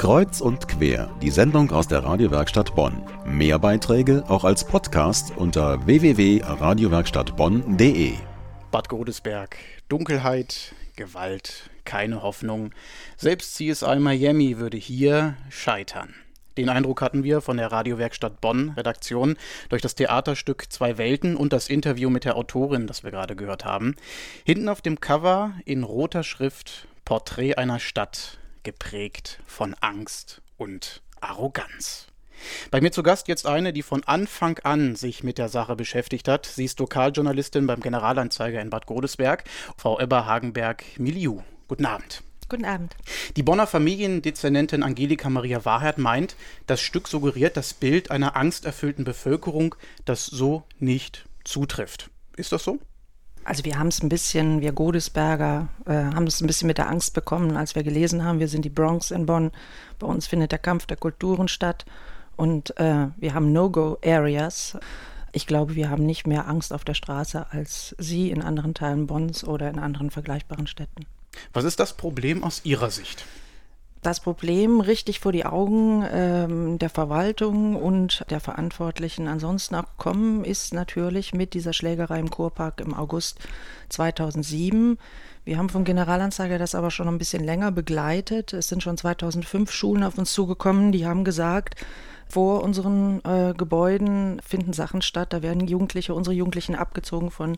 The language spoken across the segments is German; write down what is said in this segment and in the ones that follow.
Kreuz und quer, die Sendung aus der Radiowerkstatt Bonn. Mehr Beiträge auch als Podcast unter www.radiowerkstattbonn.de. Bad Godesberg, Dunkelheit, Gewalt, keine Hoffnung. Selbst CSI Miami würde hier scheitern. Den Eindruck hatten wir von der Radiowerkstatt Bonn Redaktion durch das Theaterstück Zwei Welten und das Interview mit der Autorin, das wir gerade gehört haben. Hinten auf dem Cover in roter Schrift Porträt einer Stadt geprägt von Angst und Arroganz. Bei mir zu Gast jetzt eine, die von Anfang an sich mit der Sache beschäftigt hat. Sie ist Lokaljournalistin beim Generalanzeiger in Bad Godesberg, Frau Ebber Hagenberg-Miliu. Guten Abend. Guten Abend. Die Bonner Familiendezernentin Angelika Maria Wahrheit meint, das Stück suggeriert das Bild einer angsterfüllten Bevölkerung, das so nicht zutrifft. Ist das so? Also wir haben es ein bisschen, wir Godesberger, äh, haben es ein bisschen mit der Angst bekommen, als wir gelesen haben, wir sind die Bronx in Bonn. Bei uns findet der Kampf der Kulturen statt und äh, wir haben No-Go-Areas. Ich glaube, wir haben nicht mehr Angst auf der Straße als Sie in anderen Teilen Bonns oder in anderen vergleichbaren Städten. Was ist das Problem aus Ihrer Sicht? Das Problem richtig vor die Augen ähm, der Verwaltung und der Verantwortlichen ansonsten auch gekommen ist natürlich mit dieser Schlägerei im Kurpark im August 2007. Wir haben vom Generalanzeiger das aber schon ein bisschen länger begleitet. Es sind schon 2005 Schulen auf uns zugekommen, die haben gesagt, vor unseren äh, Gebäuden finden Sachen statt, da werden Jugendliche, unsere Jugendlichen abgezogen von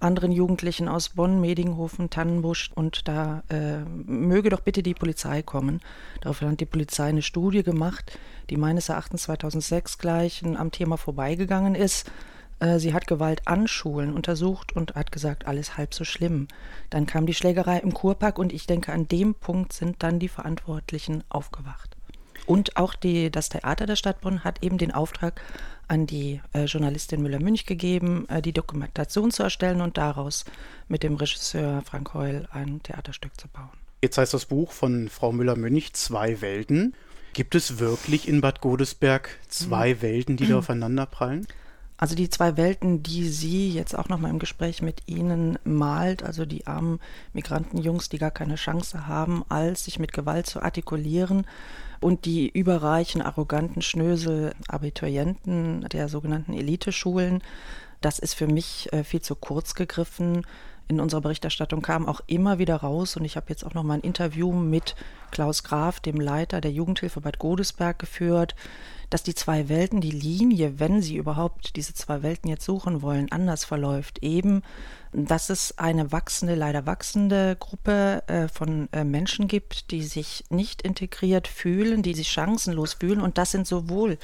anderen Jugendlichen aus Bonn, Medinghofen, Tannenbusch und da äh, möge doch bitte die Polizei kommen. Daraufhin hat die Polizei eine Studie gemacht, die meines Erachtens 2006 gleich am Thema vorbeigegangen ist. Äh, sie hat Gewalt an Schulen untersucht und hat gesagt, alles halb so schlimm. Dann kam die Schlägerei im Kurpark und ich denke, an dem Punkt sind dann die Verantwortlichen aufgewacht. Und auch die, das Theater der Stadt Bonn hat eben den Auftrag an die äh, Journalistin Müller-Münch gegeben, äh, die Dokumentation zu erstellen und daraus mit dem Regisseur Frank Heul ein Theaterstück zu bauen. Jetzt heißt das Buch von Frau Müller-Münch Zwei Welten. Gibt es wirklich in Bad Godesberg zwei mhm. Welten, die da aufeinanderprallen? Also die zwei Welten, die sie jetzt auch noch mal im Gespräch mit Ihnen malt, also die armen Migrantenjungs, die gar keine Chance haben, als sich mit Gewalt zu artikulieren und die überreichen, arroganten Schnösel Abiturienten der sogenannten Eliteschulen. Das ist für mich äh, viel zu kurz gegriffen. In unserer Berichterstattung kam auch immer wieder raus und ich habe jetzt auch noch mal ein Interview mit Klaus Graf, dem Leiter der Jugendhilfe Bad Godesberg, geführt, dass die zwei Welten, die Linie, wenn sie überhaupt diese zwei Welten jetzt suchen wollen, anders verläuft. Eben, dass es eine wachsende, leider wachsende Gruppe äh, von äh, Menschen gibt, die sich nicht integriert fühlen, die sich chancenlos fühlen. Und das sind sowohl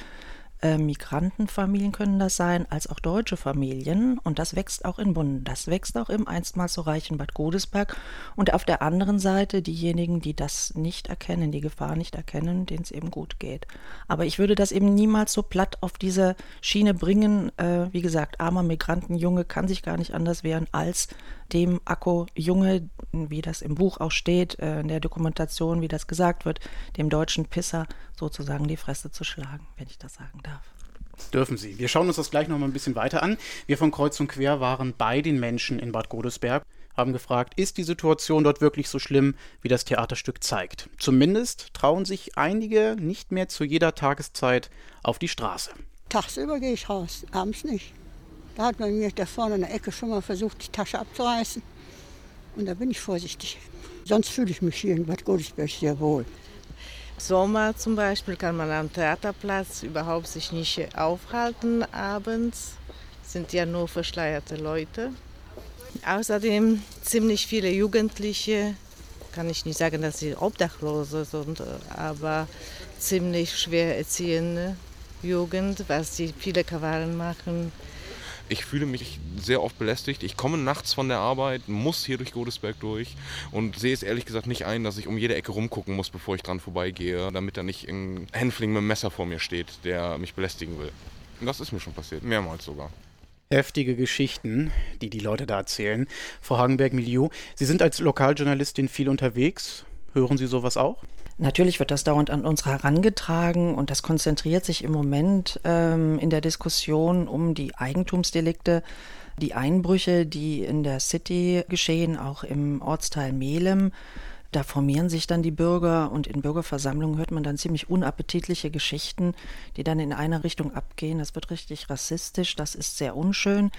Migrantenfamilien können das sein, als auch deutsche Familien. Und das wächst auch in Bonn. Das wächst auch im einstmals so reichen Bad Godesberg. Und auf der anderen Seite diejenigen, die das nicht erkennen, die Gefahr nicht erkennen, denen es eben gut geht. Aber ich würde das eben niemals so platt auf diese Schiene bringen. Äh, wie gesagt, armer Migrantenjunge kann sich gar nicht anders wehren, als dem Akku-Junge, wie das im Buch auch steht, äh, in der Dokumentation, wie das gesagt wird, dem deutschen Pisser sozusagen die Fresse zu schlagen, wenn ich das sagen darf. Dürfen Sie. Wir schauen uns das gleich noch mal ein bisschen weiter an. Wir von Kreuz und Quer waren bei den Menschen in Bad Godesberg, haben gefragt, ist die Situation dort wirklich so schlimm, wie das Theaterstück zeigt? Zumindest trauen sich einige nicht mehr zu jeder Tageszeit auf die Straße. Tagsüber gehe ich raus, abends nicht. Da hat man mir da vorne in der Ecke schon mal versucht, die Tasche abzureißen. Und da bin ich vorsichtig. Sonst fühle ich mich hier in Bad Godesberg sehr wohl. Sommer zum Beispiel kann man am Theaterplatz überhaupt sich nicht aufhalten abends. Sind ja nur verschleierte Leute. Außerdem ziemlich viele Jugendliche, kann ich nicht sagen, dass sie Obdachlose sind, aber ziemlich schwer erziehende Jugend, was sie viele Krawallen machen. Ich fühle mich sehr oft belästigt. Ich komme nachts von der Arbeit, muss hier durch Godesberg durch und sehe es ehrlich gesagt nicht ein, dass ich um jede Ecke rumgucken muss, bevor ich dran vorbeigehe, damit da nicht ein Hänfling mit einem Messer vor mir steht, der mich belästigen will. Das ist mir schon passiert, mehrmals sogar. Heftige Geschichten, die die Leute da erzählen. Frau Hagenberg-Milieu, Sie sind als Lokaljournalistin viel unterwegs. Hören Sie sowas auch? Natürlich wird das dauernd an uns herangetragen und das konzentriert sich im Moment ähm, in der Diskussion um die Eigentumsdelikte, die Einbrüche, die in der City geschehen, auch im Ortsteil Melem. Da formieren sich dann die Bürger und in Bürgerversammlungen hört man dann ziemlich unappetitliche Geschichten, die dann in eine Richtung abgehen. Das wird richtig rassistisch, das ist sehr unschön.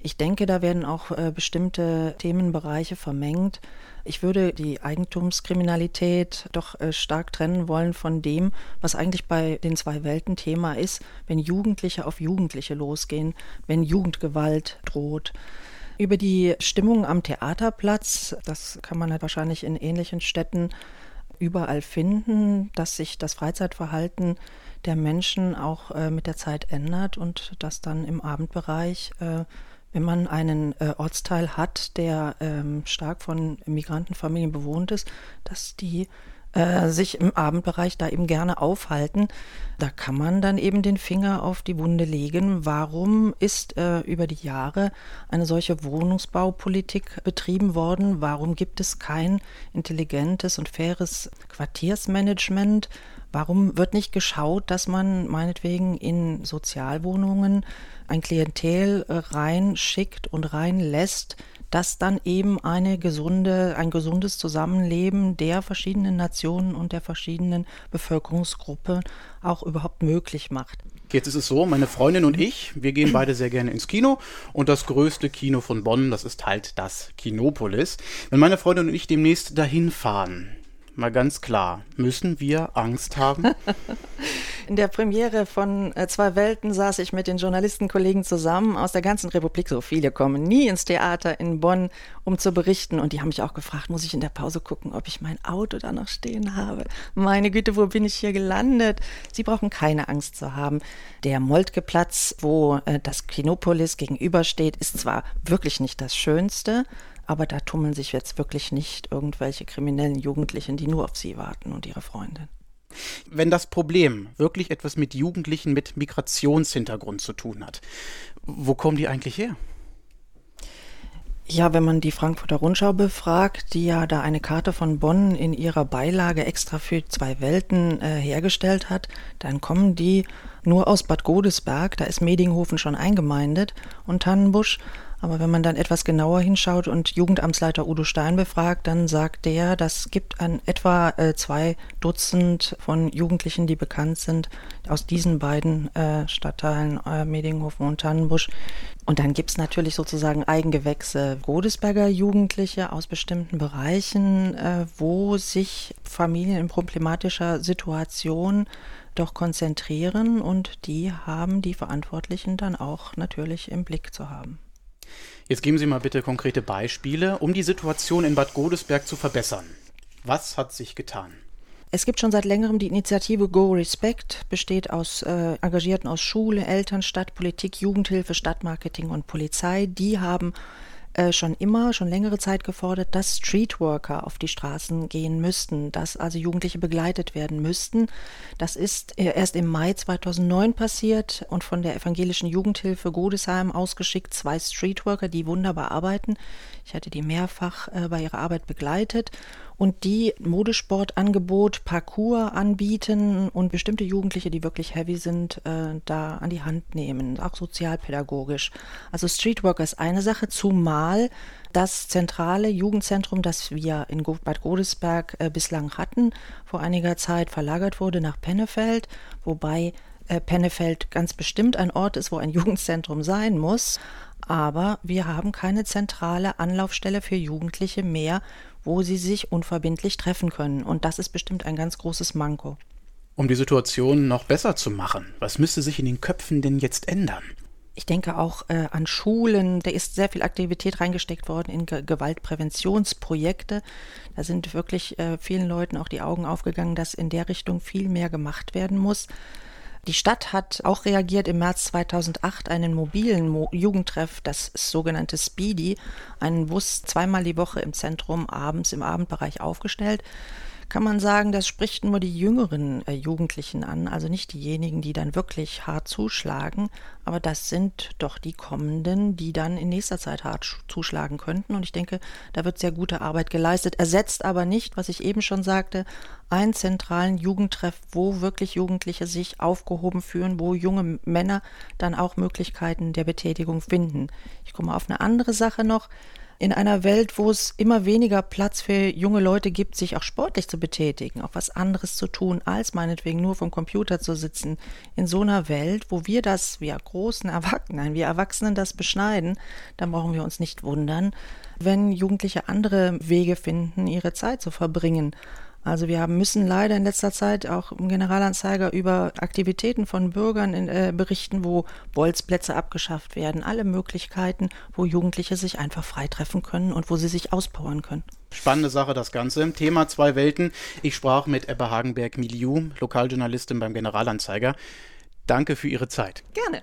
Ich denke, da werden auch äh, bestimmte Themenbereiche vermengt. Ich würde die Eigentumskriminalität doch äh, stark trennen wollen von dem, was eigentlich bei den zwei Welten Thema ist, wenn Jugendliche auf Jugendliche losgehen, wenn Jugendgewalt droht. Über die Stimmung am Theaterplatz, das kann man halt wahrscheinlich in ähnlichen Städten überall finden, dass sich das Freizeitverhalten der Menschen auch äh, mit der Zeit ändert und dass dann im Abendbereich, äh, wenn man einen äh, Ortsteil hat, der ähm, stark von Migrantenfamilien bewohnt ist, dass die äh, sich im Abendbereich da eben gerne aufhalten. Da kann man dann eben den Finger auf die Wunde legen. Warum ist äh, über die Jahre eine solche Wohnungsbaupolitik betrieben worden? Warum gibt es kein intelligentes und faires Quartiersmanagement? Warum wird nicht geschaut, dass man meinetwegen in Sozialwohnungen ein Klientel äh, reinschickt und reinlässt, das dann eben eine gesunde, ein gesundes Zusammenleben der verschiedenen Nationen und der verschiedenen Bevölkerungsgruppen auch überhaupt möglich macht. Jetzt ist es so, meine Freundin und ich, wir gehen beide sehr gerne ins Kino und das größte Kino von Bonn, das ist halt das Kinopolis. Wenn meine Freundin und ich demnächst dahin fahren, mal ganz klar, müssen wir Angst haben? In der Premiere von äh, Zwei Welten saß ich mit den Journalistenkollegen zusammen aus der ganzen Republik. So viele kommen nie ins Theater in Bonn, um zu berichten. Und die haben mich auch gefragt, muss ich in der Pause gucken, ob ich mein Auto da noch stehen habe? Meine Güte, wo bin ich hier gelandet? Sie brauchen keine Angst zu haben. Der Moltke-Platz, wo äh, das Kinopolis gegenübersteht, ist zwar wirklich nicht das Schönste, aber da tummeln sich jetzt wirklich nicht irgendwelche kriminellen Jugendlichen, die nur auf sie warten und ihre Freundin. Wenn das Problem wirklich etwas mit Jugendlichen mit Migrationshintergrund zu tun hat, wo kommen die eigentlich her? Ja, wenn man die Frankfurter Rundschau befragt, die ja da eine Karte von Bonn in ihrer Beilage extra für zwei Welten äh, hergestellt hat, dann kommen die nur aus Bad Godesberg, da ist Medinghofen schon eingemeindet und Tannenbusch aber wenn man dann etwas genauer hinschaut und Jugendamtsleiter Udo Stein befragt, dann sagt der, das gibt an etwa äh, zwei Dutzend von Jugendlichen, die bekannt sind aus diesen beiden äh, Stadtteilen, äh, Medinghofen und Tannenbusch. Und dann gibt es natürlich sozusagen Eigengewächse Godesberger Jugendliche aus bestimmten Bereichen, äh, wo sich Familien in problematischer Situation doch konzentrieren und die haben die Verantwortlichen dann auch natürlich im Blick zu haben. Jetzt geben Sie mal bitte konkrete Beispiele, um die Situation in Bad Godesberg zu verbessern. Was hat sich getan? Es gibt schon seit längerem die Initiative Go Respect, besteht aus äh, Engagierten aus Schule, Eltern, Stadtpolitik, Jugendhilfe, Stadtmarketing und Polizei. Die haben äh, schon immer, schon längere Zeit gefordert, dass Streetworker auf die Straßen gehen müssten, dass also Jugendliche begleitet werden müssten. Das ist äh, erst im Mai 2009 passiert und von der evangelischen Jugendhilfe Godesheim ausgeschickt, zwei Streetworker, die wunderbar arbeiten. Ich hatte die mehrfach äh, bei ihrer Arbeit begleitet und die Modesportangebot, Parcours anbieten und bestimmte Jugendliche, die wirklich heavy sind, äh, da an die Hand nehmen, auch sozialpädagogisch. Also Streetworker ist eine Sache, zumal das zentrale Jugendzentrum, das wir in Bad Godesberg äh, bislang hatten, vor einiger Zeit verlagert wurde nach Pennefeld, wobei äh, Pennefeld ganz bestimmt ein Ort ist, wo ein Jugendzentrum sein muss. Aber wir haben keine zentrale Anlaufstelle für Jugendliche mehr, wo sie sich unverbindlich treffen können. Und das ist bestimmt ein ganz großes Manko. Um die Situation noch besser zu machen, was müsste sich in den Köpfen denn jetzt ändern? Ich denke auch äh, an Schulen. Da ist sehr viel Aktivität reingesteckt worden in Ge Gewaltpräventionsprojekte. Da sind wirklich äh, vielen Leuten auch die Augen aufgegangen, dass in der Richtung viel mehr gemacht werden muss. Die Stadt hat auch reagiert im März 2008 einen mobilen Mo Jugendtreff, das sogenannte Speedy, einen Bus zweimal die Woche im Zentrum abends im Abendbereich aufgestellt kann man sagen, das spricht nur die jüngeren äh, Jugendlichen an, also nicht diejenigen, die dann wirklich hart zuschlagen, aber das sind doch die kommenden, die dann in nächster Zeit hart zuschlagen könnten. Und ich denke, da wird sehr gute Arbeit geleistet, ersetzt aber nicht, was ich eben schon sagte, einen zentralen Jugendtreff, wo wirklich Jugendliche sich aufgehoben fühlen, wo junge Männer dann auch Möglichkeiten der Betätigung finden. Ich komme auf eine andere Sache noch. In einer Welt, wo es immer weniger Platz für junge Leute gibt, sich auch sportlich zu betätigen, auch was anderes zu tun, als meinetwegen nur vom Computer zu sitzen. In so einer Welt, wo wir das, wir großen Erwachsenen, wir Erwachsenen das beschneiden, dann brauchen wir uns nicht wundern, wenn Jugendliche andere Wege finden, ihre Zeit zu verbringen. Also wir haben, müssen leider in letzter Zeit auch im Generalanzeiger über Aktivitäten von Bürgern in, äh, berichten, wo Bolzplätze abgeschafft werden, alle Möglichkeiten, wo Jugendliche sich einfach freitreffen können und wo sie sich auspowern können. Spannende Sache das Ganze. Thema zwei Welten. Ich sprach mit Ebbe Hagenberg-Milieu, Lokaljournalistin beim Generalanzeiger. Danke für Ihre Zeit. Gerne.